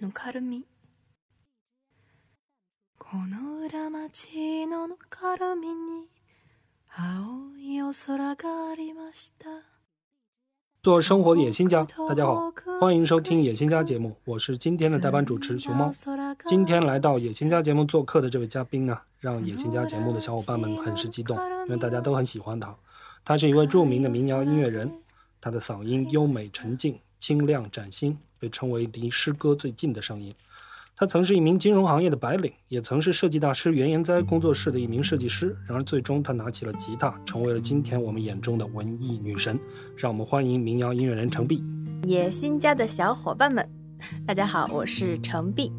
の軽みこの裏町のぬかるみに青いお空がありました做生活的野心家，大家好，欢迎收听野心家节目，我是今天的代班主持熊猫。今天来到野心家节目做客的这位嘉宾呢，让野心家节目的小伙伴们很是激动，因为大家都很喜欢他。他是一位著名的民谣音乐人，他的嗓音优美沉静、清亮崭新， 被称为离诗歌最近的声音。他曾是一名金融行业的白领，也曾是设计大师袁研哉工作室的一名设计师。然而，最终他拿起了吉他，成为了今天我们眼中的文艺女神。让我们欢迎民谣音乐人程璧。野心家的小伙伴们，大家好，我是程璧。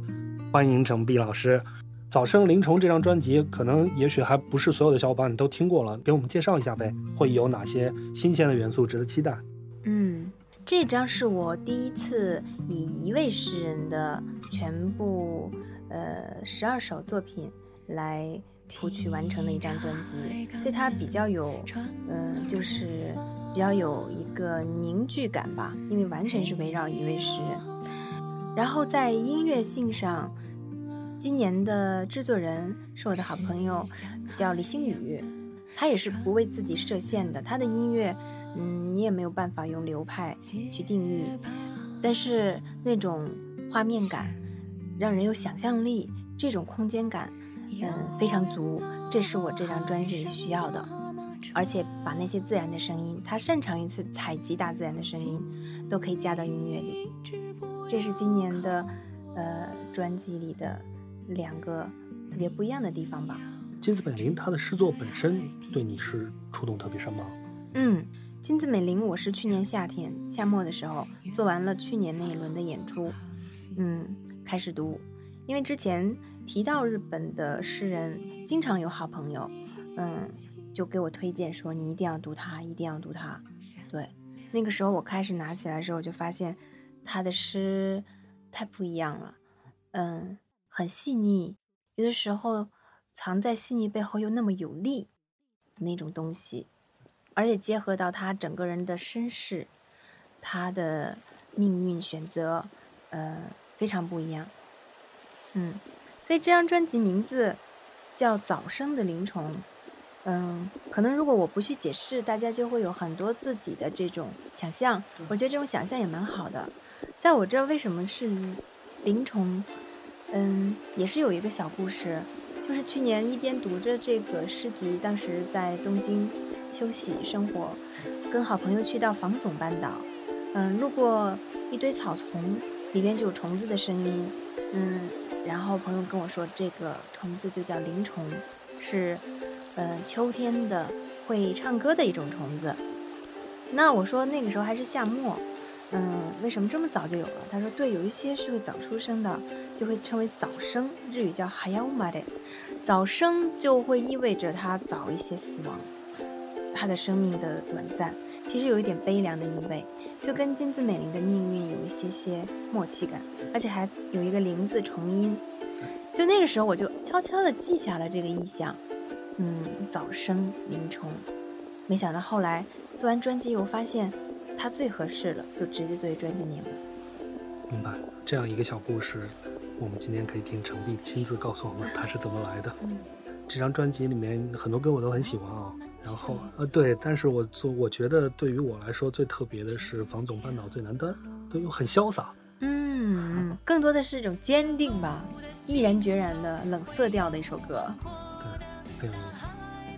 欢迎程璧老师。《早生灵虫》这张专辑，可能也许还不是所有的小伙伴都听过了，给我们介绍一下呗？会有哪些新鲜的元素值得期待？嗯。这张是我第一次以一位诗人的全部，呃，十二首作品来谱曲完成的一张专辑，所以它比较有，嗯，就是比较有一个凝聚感吧，因为完全是围绕一位诗人。然后在音乐性上，今年的制作人是我的好朋友，叫李星宇，他也是不为自己设限的，他的音乐。嗯，你也没有办法用流派去定义，但是那种画面感，让人有想象力，这种空间感，嗯，非常足，这是我这张专辑里需要的。而且把那些自然的声音，他擅长一次采集大自然的声音，都可以加到音乐里。这是今年的，呃，专辑里的两个特别不一样的地方吧。金子本林他的诗作本身对你是触动特别深吗？嗯。金子美玲，我是去年夏天夏末的时候做完了去年那一轮的演出，嗯，开始读，因为之前提到日本的诗人，经常有好朋友，嗯，就给我推荐说你一定要读他，一定要读他。对，那个时候我开始拿起来的时候，就发现他的诗太不一样了，嗯，很细腻，有的时候藏在细腻背后又那么有力的那种东西。而且结合到他整个人的身世，他的命运选择，呃，非常不一样。嗯，所以这张专辑名字叫《早生的灵虫》。嗯，可能如果我不去解释，大家就会有很多自己的这种想象。我觉得这种想象也蛮好的。在我这儿为什么是灵虫？嗯，也是有一个小故事，就是去年一边读着这个诗集，当时在东京。休息生活，跟好朋友去到房总半岛，嗯，路过一堆草丛，里边就有虫子的声音，嗯，然后朋友跟我说，这个虫子就叫灵虫，是，呃，秋天的会唱歌的一种虫子。那我说那个时候还是夏末，嗯，为什么这么早就有了？他说，对，有一些是会早出生的，就会称为早生，日语叫 hayamare，早生就会意味着它早一些死亡。他的生命的短暂，其实有一点悲凉的意味，就跟金子美玲的命运有一些些默契感，而且还有一个“零”字重音。就那个时候，我就悄悄地记下了这个意象，嗯，早生灵虫。没想到后来做完专辑，我发现它最合适了，就直接作为专辑名了。明白，这样一个小故事，我们今天可以听程璧亲自告诉我们它是怎么来的。这张专辑里面很多歌我都很喜欢啊。然后呃对，但是我做我觉得对于我来说最特别的是房总半岛最南端，对又很潇洒，嗯，更多的是一种坚定吧，毅然决然的冷色调的一首歌，对，很有意思。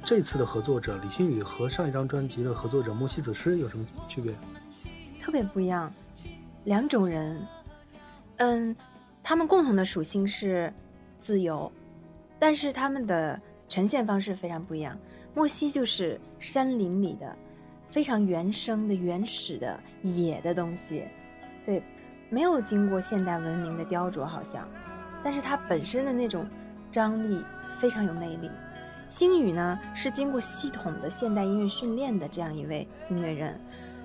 这次的合作者李星宇和上一张专辑的合作者莫西子诗有什么区别？特别不一样，两种人，嗯，他们共同的属性是自由，但是他们的呈现方式非常不一样。莫西就是山林里的非常原生的、原始的野的东西，对，没有经过现代文明的雕琢，好像，但是它本身的那种张力非常有魅力。星宇呢是经过系统的现代音乐训练的这样一位音乐人，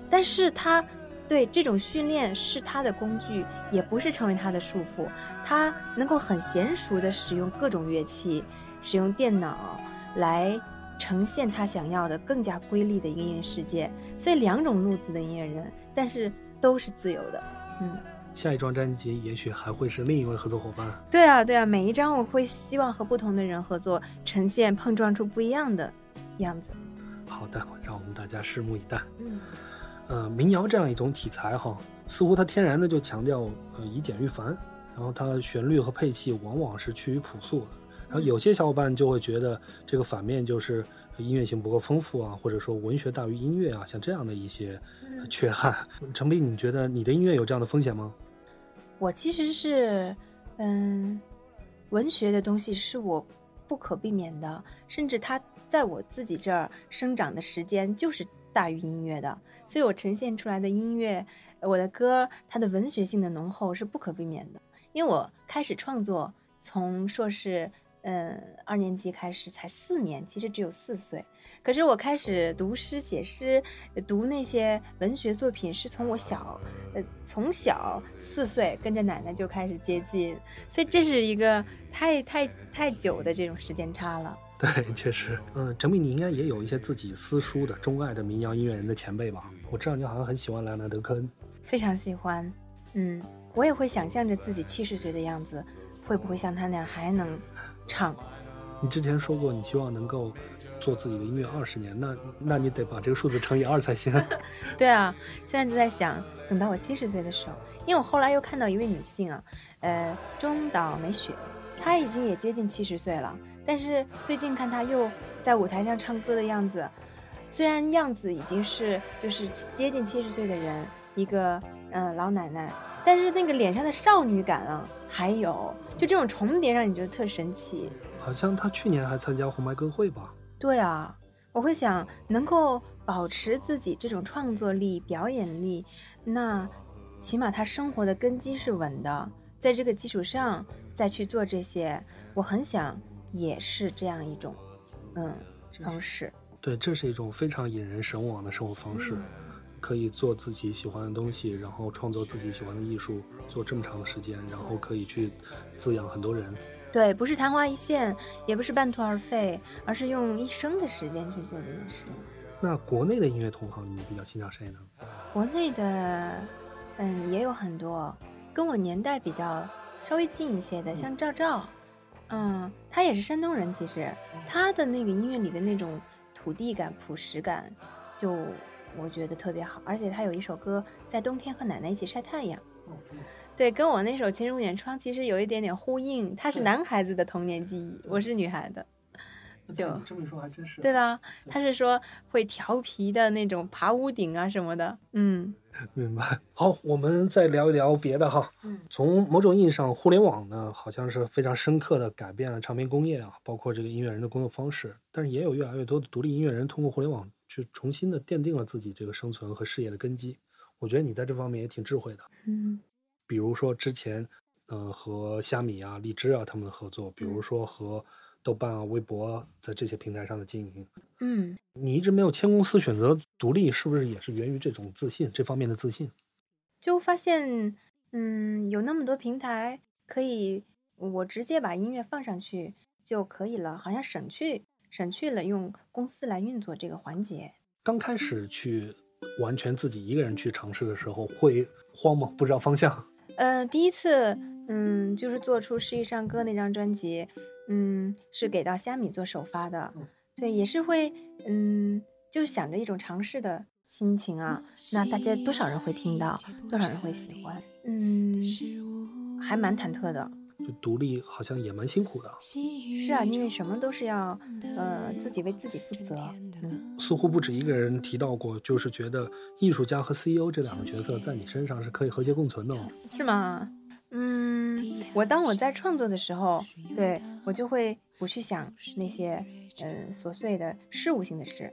但是他对这种训练是他的工具，也不是成为他的束缚，他能够很娴熟的使用各种乐器，使用电脑来。呈现他想要的更加瑰丽的音乐世界，所以两种路子的音乐人，但是都是自由的。嗯，下一张专辑也许还会是另一位合作伙伴。对啊，对啊，每一张我会希望和不同的人合作，呈现碰撞出不一样的样子。好的，让我们大家拭目以待。嗯，呃，民谣这样一种题材哈，似乎它天然的就强调呃以简驭繁，然后它的旋律和配器往往是趋于朴素的。然后有些小伙伴就会觉得这个反面就是音乐性不够丰富啊，或者说文学大于音乐啊，像这样的一些缺憾。程斌，你觉得你的音乐有这样的风险吗？我其实是，嗯，文学的东西是我不可避免的，甚至它在我自己这儿生长的时间就是大于音乐的，所以我呈现出来的音乐，我的歌，它的文学性的浓厚是不可避免的。因为我开始创作，从硕士。嗯，二年级开始才四年，其实只有四岁。可是我开始读诗、写诗、读那些文学作品，是从我小，呃，从小四岁跟着奶奶就开始接近，所以这是一个太太太久的这种时间差了。对，确实，嗯，陈敏，你应该也有一些自己私书的钟爱的民谣音乐人的前辈吧？我知道你好像很喜欢莱昂纳德·科恩，非常喜欢。嗯，我也会想象着自己七十岁的样子，会不会像他那样还能。唱，你之前说过你希望能够做自己的音乐二十年，那那你得把这个数字乘以二才行。对啊，现在就在想，等到我七十岁的时候，因为我后来又看到一位女性啊，呃，中岛美雪，她已经也接近七十岁了，但是最近看她又在舞台上唱歌的样子，虽然样子已经是就是接近七十岁的人，一个嗯老奶奶，但是那个脸上的少女感啊，还有。就这种重叠让你觉得特神奇，好像他去年还参加红白歌会吧？对啊，我会想能够保持自己这种创作力、表演力，那起码他生活的根基是稳的，在这个基础上再去做这些，我很想也是这样一种，嗯，方式。对，这是一种非常引人神往的生活方式。可以做自己喜欢的东西，然后创作自己喜欢的艺术，做这么长的时间，然后可以去滋养很多人。对，不是昙花一现，也不是半途而废，而是用一生的时间去做这件事。那国内的音乐同行，你比较欣赏谁呢？国内的，嗯，也有很多跟我年代比较稍微近一些的，像赵照，嗯，他也是山东人，其实他的那个音乐里的那种土地感、朴实感，就。我觉得特别好，而且他有一首歌在冬天和奶奶一起晒太阳，对，跟我那首《情如远窗》其实有一点点呼应。他是男孩子的童年记忆，我是女孩的，就这么一说还真是，对吧？他是说会调皮的那种爬屋顶啊什么的，嗯，明白。好，我们再聊一聊别的哈。嗯，从某种意义上，互联网呢好像是非常深刻的改变了唱片工业啊，包括这个音乐人的工作方式。但是也有越来越多的独立音乐人通过互联网。去重新的奠定了自己这个生存和事业的根基，我觉得你在这方面也挺智慧的。嗯，比如说之前，呃，和虾米啊、荔枝啊他们的合作，比如说和豆瓣啊、微博在这些平台上的经营。嗯，你一直没有签公司，选择独立，是不是也是源于这种自信这方面的自信？就发现，嗯，有那么多平台可以，我直接把音乐放上去就可以了，好像省去。省去了用公司来运作这个环节。刚开始去完全自己一个人去尝试的时候，会慌吗？不知道方向。呃，第一次，嗯，就是做出《诗意上歌》那张专辑，嗯，是给到虾米做首发的。对，也是会，嗯，就想着一种尝试的心情啊。那大家多少人会听到？多少人会喜欢？嗯，还蛮忐忑的。独立好像也蛮辛苦的，是啊，因为什么都是要，呃，自己为自己负责。嗯，似乎不止一个人提到过，就是觉得艺术家和 CEO 这两个角色在你身上是可以和谐共存的。哦。是吗？嗯，我当我在创作的时候，对我就会不去想那些，嗯，琐碎的事务性的事。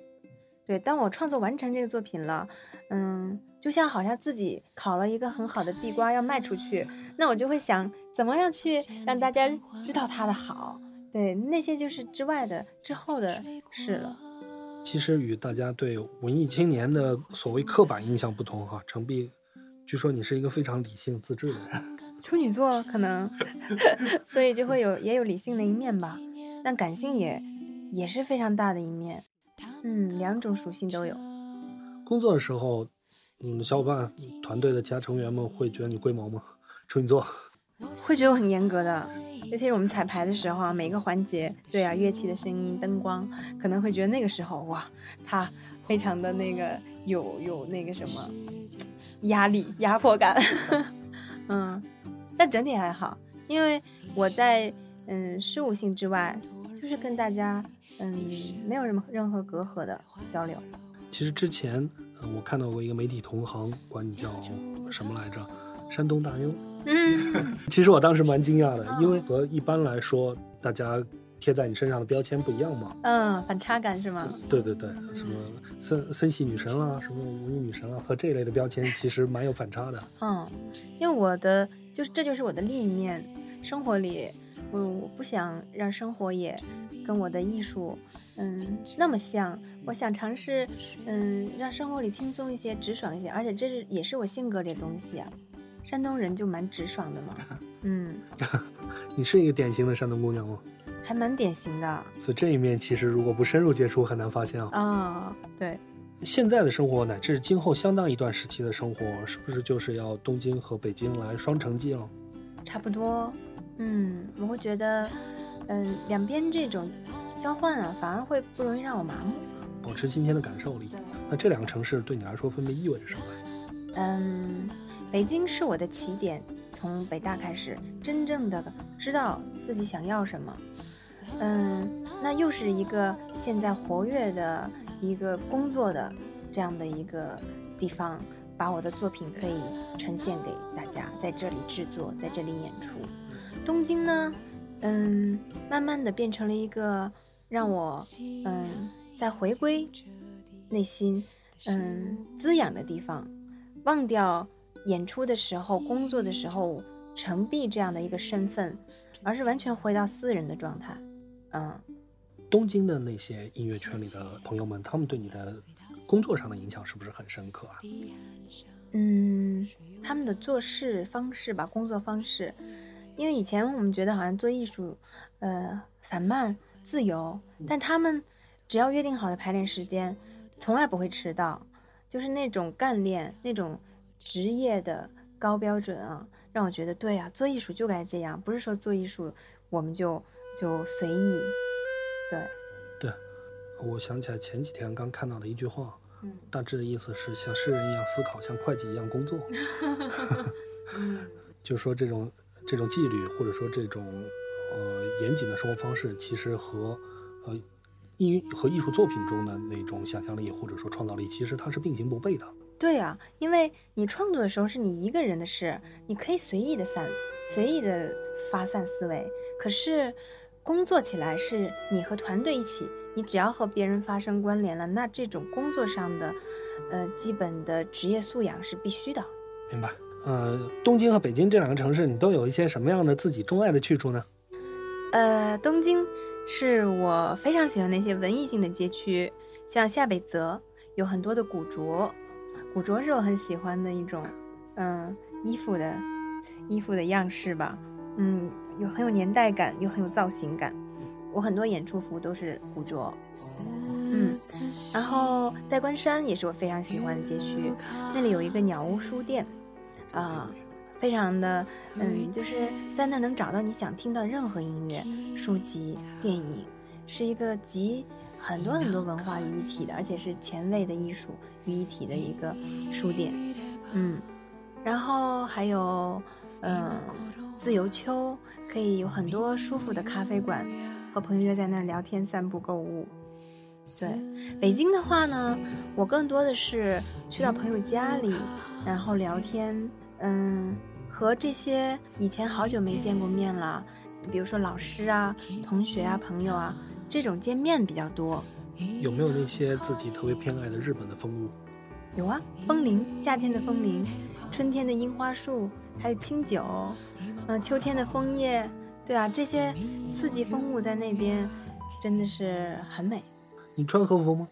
对，当我创作完成这个作品了，嗯，就像好像自己烤了一个很好的地瓜要卖出去，那我就会想怎么样去让大家知道它的好。对，那些就是之外的之后的事了。其实与大家对文艺青年的所谓刻板印象不同哈，程璧，据说你是一个非常理性自制的人。处女座可能，所以就会有也有理性的一面吧，但感性也也是非常大的一面。嗯，两种属性都有。工作的时候，嗯，小伙伴团队的其他成员们会觉得你龟毛吗？处女座会觉得我很严格的，尤其是我们彩排的时候啊，每个环节，对啊，乐器的声音、灯光，可能会觉得那个时候哇，他非常的那个有有那个什么压力、压迫感，嗯，但整体还好，因为我在嗯事务性之外，就是跟大家嗯没有什么任何隔阂的交流。其实之前，呃，我看到过一个媒体同行管你叫什么来着？山东大妞。嗯，其实我当时蛮惊讶的，因为和一般来说大家贴在你身上的标签不一样嘛。嗯，反差感是吗？对对对，什么森森系女神啦，什么文艺女神啊，和这一类的标签其实蛮有反差的。嗯，因为我的就是这就是我的另一面，生活里我我不想让生活也跟我的艺术嗯那么像，我想尝试嗯让生活里轻松一些，直爽一些，而且这是也是我性格里的东西啊。山东人就蛮直爽的嘛，嗯，你是一个典型的山东姑娘吗？还蛮典型的。所以这一面其实如果不深入接触，很难发现啊。啊，对。现在的生活乃至今后相当一段时期的生活，是不是就是要东京和北京来双城记了？差不多，嗯，我会觉得，嗯，两边这种交换啊，反而会不容易让我麻木，保持新鲜的感受力。那这两个城市对你来说分别意味着什么？嗯。北京是我的起点，从北大开始，真正的知道自己想要什么。嗯，那又是一个现在活跃的一个工作的这样的一个地方，把我的作品可以呈现给大家，在这里制作，在这里演出。东京呢，嗯，慢慢的变成了一个让我嗯在回归内心嗯滋养的地方，忘掉。演出的时候，工作的时候，成璧这样的一个身份，而是完全回到私人的状态。嗯，东京的那些音乐圈里的朋友们，他们对你的工作上的影响是不是很深刻啊？嗯，他们的做事方式吧，工作方式，因为以前我们觉得好像做艺术，呃，散漫自由，但他们只要约定好的排练时间，从来不会迟到，就是那种干练，那种。职业的高标准啊，让我觉得对啊，做艺术就该这样，不是说做艺术我们就就随意。对，对，我想起来前几天刚看到的一句话，嗯，大致的意思是像诗人一样思考，像会计一样工作。嗯，就说这种这种纪律，或者说这种呃严谨的生活方式，其实和呃艺和艺术作品中的那种想象力或者说创造力，其实它是并行不悖的。对啊，因为你创作的时候是你一个人的事，你可以随意的散，随意的发散思维。可是，工作起来是你和团队一起，你只要和别人发生关联了，那这种工作上的，呃，基本的职业素养是必须的。明白。呃，东京和北京这两个城市，你都有一些什么样的自己钟爱的去处呢？呃，东京是我非常喜欢那些文艺性的街区，像下北泽有很多的古着。古着是我很喜欢的一种，嗯，衣服的，衣服的样式吧，嗯，有很有年代感，又很有造型感。我很多演出服都是古着，嗯，然后代官山也是我非常喜欢的街区，那里有一个鸟屋书店，啊，非常的，嗯，就是在那能找到你想听到任何音乐、书籍、电影，是一个集。很多很多文化于一体的，而且是前卫的艺术于一体的一个书店，嗯，然后还有，嗯，自由丘可以有很多舒服的咖啡馆，和朋友约在那儿聊天、散步、购物。对，北京的话呢，我更多的是去到朋友家里，然后聊天，嗯，和这些以前好久没见过面了，比如说老师啊、同学啊、朋友啊。这种见面比较多，有没有那些自己特别偏爱的日本的风物？有啊，风铃，夏天的风铃，春天的樱花树，还有清酒，嗯，秋天的枫叶，对啊，这些四季风物在那边真的是很美。你穿和服吗？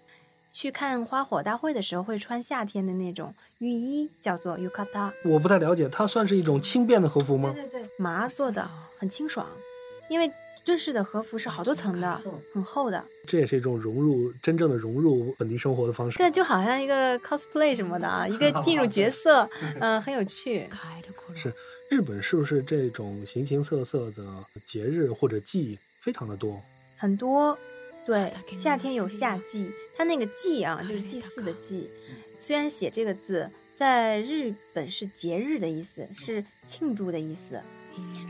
去看花火大会的时候会穿夏天的那种浴衣，叫做 yukata。我不太了解，它算是一种轻便的和服吗？对对对，麻做的，很清爽，因为。正式的和服是好多层的，很厚的。这也是一种融入真正的融入本地生活的方式。对，就好像一个 cosplay 什么的啊，一个进入角色，嗯，很有趣。是日本是不是这种形形色色的节日或者季非常的多？很多，对，夏天有夏季，它那个祭啊，就是祭祀的祭，虽然写这个字，在日本是节日的意思，是庆祝的意思，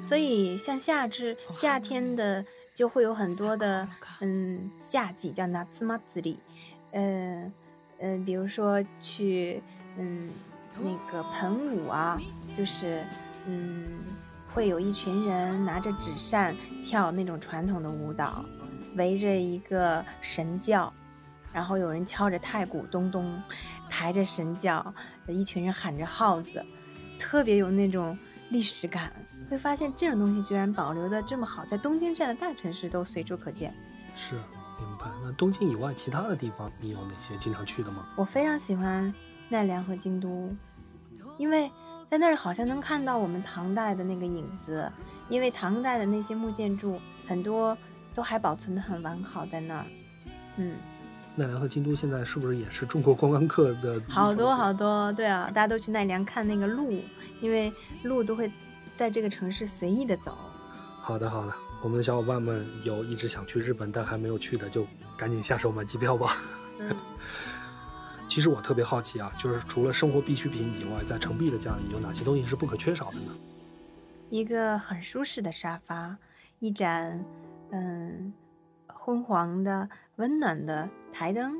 所以像夏至，夏天的就会有很多的，嗯，夏季叫夏祭子里，嗯嗯，比如说去，嗯，那个盆舞啊，就是。嗯，会有一群人拿着纸扇跳那种传统的舞蹈，围着一个神教，然后有人敲着太鼓咚咚，抬着神教，一群人喊着号子，特别有那种历史感。会发现这种东西居然保留的这么好，在东京这样的大城市都随处可见。是，明白。那东京以外其他的地方，你有哪些经常去的吗？我非常喜欢奈良和京都，因为。在那儿好像能看到我们唐代的那个影子，因为唐代的那些木建筑很多都还保存的很完好，在那儿。嗯，奈良和京都现在是不是也是中国观光客的？好多好多，对啊，大家都去奈良看那个鹿，因为鹿都会在这个城市随意的走。好的好的，我们的小伙伴们有一直想去日本但还没有去的，就赶紧下手买机票吧。嗯。其实我特别好奇啊，就是除了生活必需品以外，在程璧的家里有哪些东西是不可缺少的呢？一个很舒适的沙发，一盏嗯昏黄的温暖的台灯，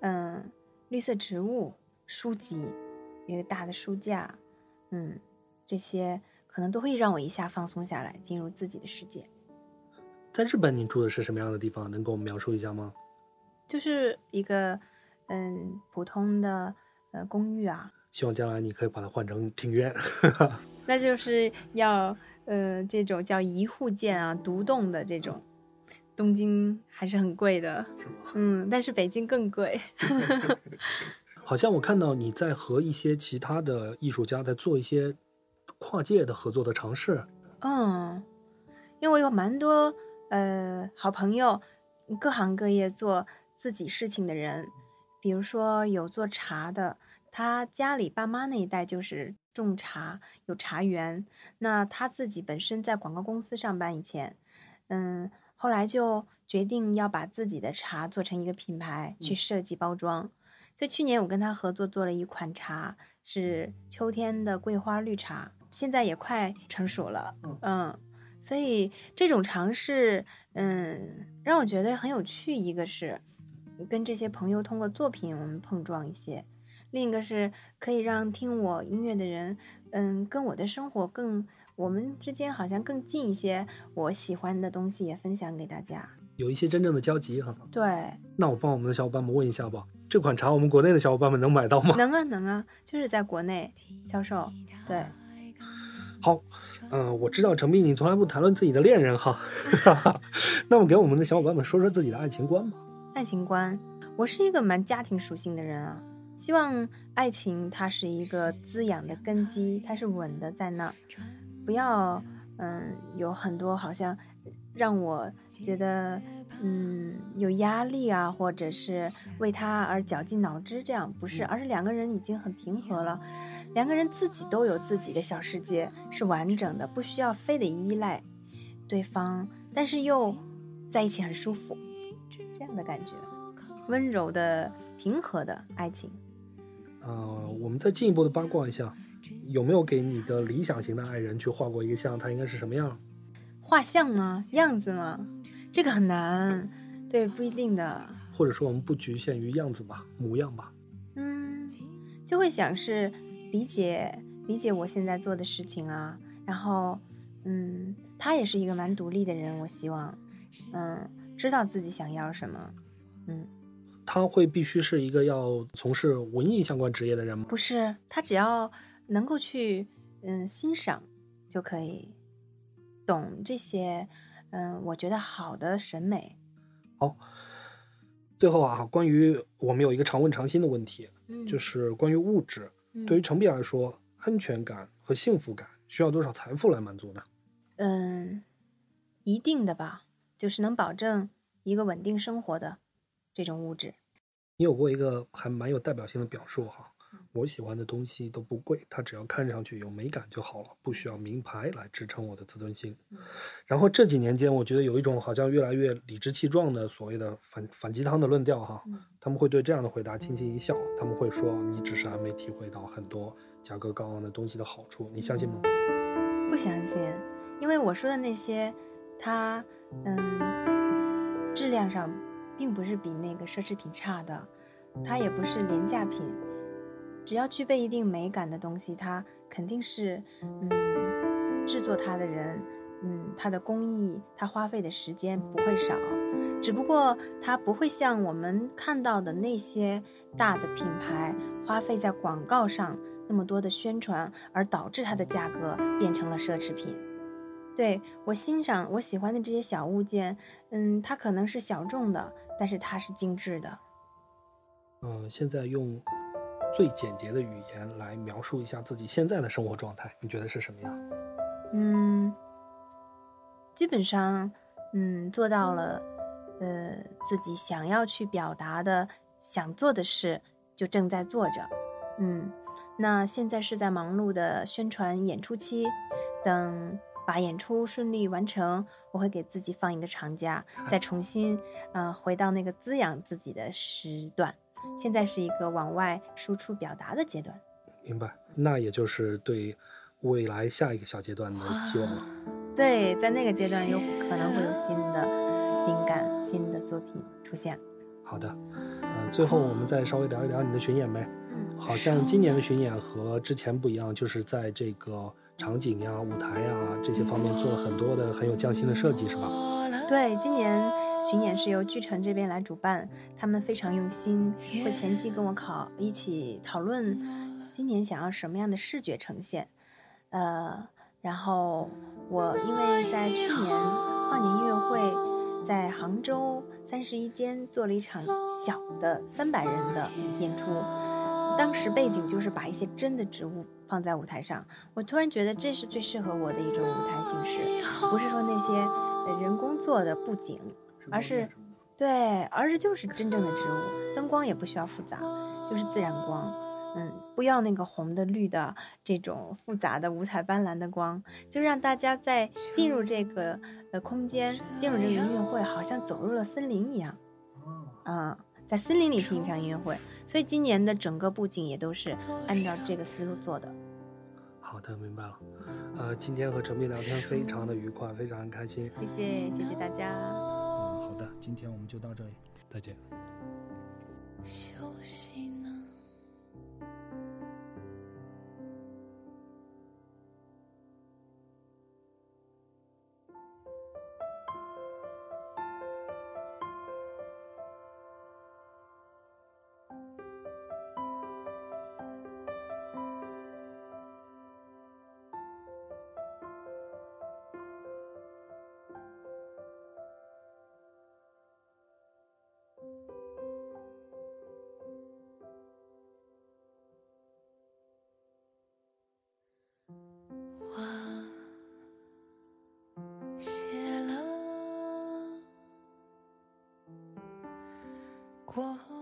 嗯绿色植物，书籍，一个大的书架，嗯这些可能都会让我一下放松下来，进入自己的世界。在日本，你住的是什么样的地方？能给我们描述一下吗？就是一个。嗯，普通的呃公寓啊，希望将来你可以把它换成庭院。那就是要呃这种叫一户建啊，独栋的这种。东京还是很贵的，是吗？嗯，但是北京更贵。好像我看到你在和一些其他的艺术家在做一些跨界的合作的尝试。嗯，因为我有蛮多呃好朋友，各行各业做自己事情的人。比如说有做茶的，他家里爸妈那一代就是种茶，有茶园。那他自己本身在广告公司上班以前，嗯，后来就决定要把自己的茶做成一个品牌，去设计包装。所以去年我跟他合作做了一款茶，是秋天的桂花绿茶，现在也快成熟了。嗯，所以这种尝试，嗯，让我觉得很有趣。一个是。跟这些朋友通过作品我们碰撞一些，另一个是可以让听我音乐的人，嗯，跟我的生活更，我们之间好像更近一些。我喜欢的东西也分享给大家，有一些真正的交集哈。对，那我帮我们的小伙伴们问一下吧，这款茶我们国内的小伙伴们能买到吗？能啊，能啊，就是在国内销售。对，好，嗯，我知道程斌你从来不谈论自己的恋人哈，那么给我们的小伙伴们说说自己的爱情观吧。爱情观，我是一个蛮家庭属性的人啊，希望爱情它是一个滋养的根基，它是稳的在那儿，不要嗯有很多好像让我觉得嗯有压力啊，或者是为他而绞尽脑汁这样不是，而是两个人已经很平和了，两个人自己都有自己的小世界，是完整的，不需要非得依赖对方，但是又在一起很舒服。这样的感觉，温柔的、平和的爱情。呃，我们再进一步的八卦一下，有没有给你的理想型的爱人去画过一个像？他应该是什么样？画像吗？样子吗？这个很难，对，不一定的。或者说，我们不局限于样子吧，模样吧。嗯，就会想是理解理解我现在做的事情啊。然后，嗯，他也是一个蛮独立的人，我希望，嗯。知道自己想要什么，嗯，他会必须是一个要从事文艺相关职业的人吗？不是，他只要能够去嗯欣赏就可以，懂这些嗯，我觉得好的审美。好，最后啊，关于我们有一个常问常新的问题，就是关于物质，对于程璧来说，安全感和幸福感需要多少财富来满足呢？嗯，一定的吧。就是能保证一个稳定生活的这种物质。你有过一个还蛮有代表性的表述哈，我喜欢的东西都不贵，它只要看上去有美感就好了，不需要名牌来支撑我的自尊心。然后这几年间，我觉得有一种好像越来越理直气壮的所谓的反反鸡汤的论调哈，他们会对这样的回答轻轻一笑，他们会说你只是还没体会到很多价格高昂的东西的好处，你相信吗？不相信，因为我说的那些，它嗯质量上并不是比那个奢侈品差的。它也不是廉价品，只要具备一定美感的东西，它肯定是，嗯，制作它的人，嗯，它的工艺，它花费的时间不会少，只不过它不会像我们看到的那些大的品牌花费在广告上那么多的宣传，而导致它的价格变成了奢侈品。对我欣赏我喜欢的这些小物件，嗯，它可能是小众的，但是它是精致的。嗯，现在用最简洁的语言来描述一下自己现在的生活状态，你觉得是什么样？嗯，基本上，嗯，做到了，呃，自己想要去表达的、想做的事就正在做着。嗯，那现在是在忙碌的宣传演出期，等把演出顺利完成，我会给自己放一个长假，再重新，呃，回到那个滋养自己的时段。现在是一个往外输出表达的阶段，明白？那也就是对未来下一个小阶段的期望了。对，在那个阶段有可能会有新的灵感、新的作品出现。好的，呃，最后我们再稍微聊一聊你的巡演呗。嗯，好像今年的巡演和之前不一样，就是在这个场景呀、舞台呀这些方面做了很多的很有匠心的设计，是吧？对，今年。巡演是由剧城这边来主办，他们非常用心，会前期跟我考一起讨论今年想要什么样的视觉呈现。呃，然后我因为在去年跨年音乐会在杭州三十一间做了一场小的三百人的演出，当时背景就是把一些真的植物放在舞台上，我突然觉得这是最适合我的一种舞台形式，不是说那些人工做的布景。而是，对，而是就是真正的植物，灯光也不需要复杂，就是自然光，嗯，不要那个红的、绿的这种复杂的、五彩斑斓的光，就让大家在进入这个呃空间，进入这个音乐会，好像走入了森林一样，嗯，在森林里听一场音乐会，所以今年的整个布景也都是按照这个思路做的。好的，明白了。呃，今天和陈斌聊天非常的愉快，非常开心。谢谢，谢谢大家。今天我们就到这里，再见。过后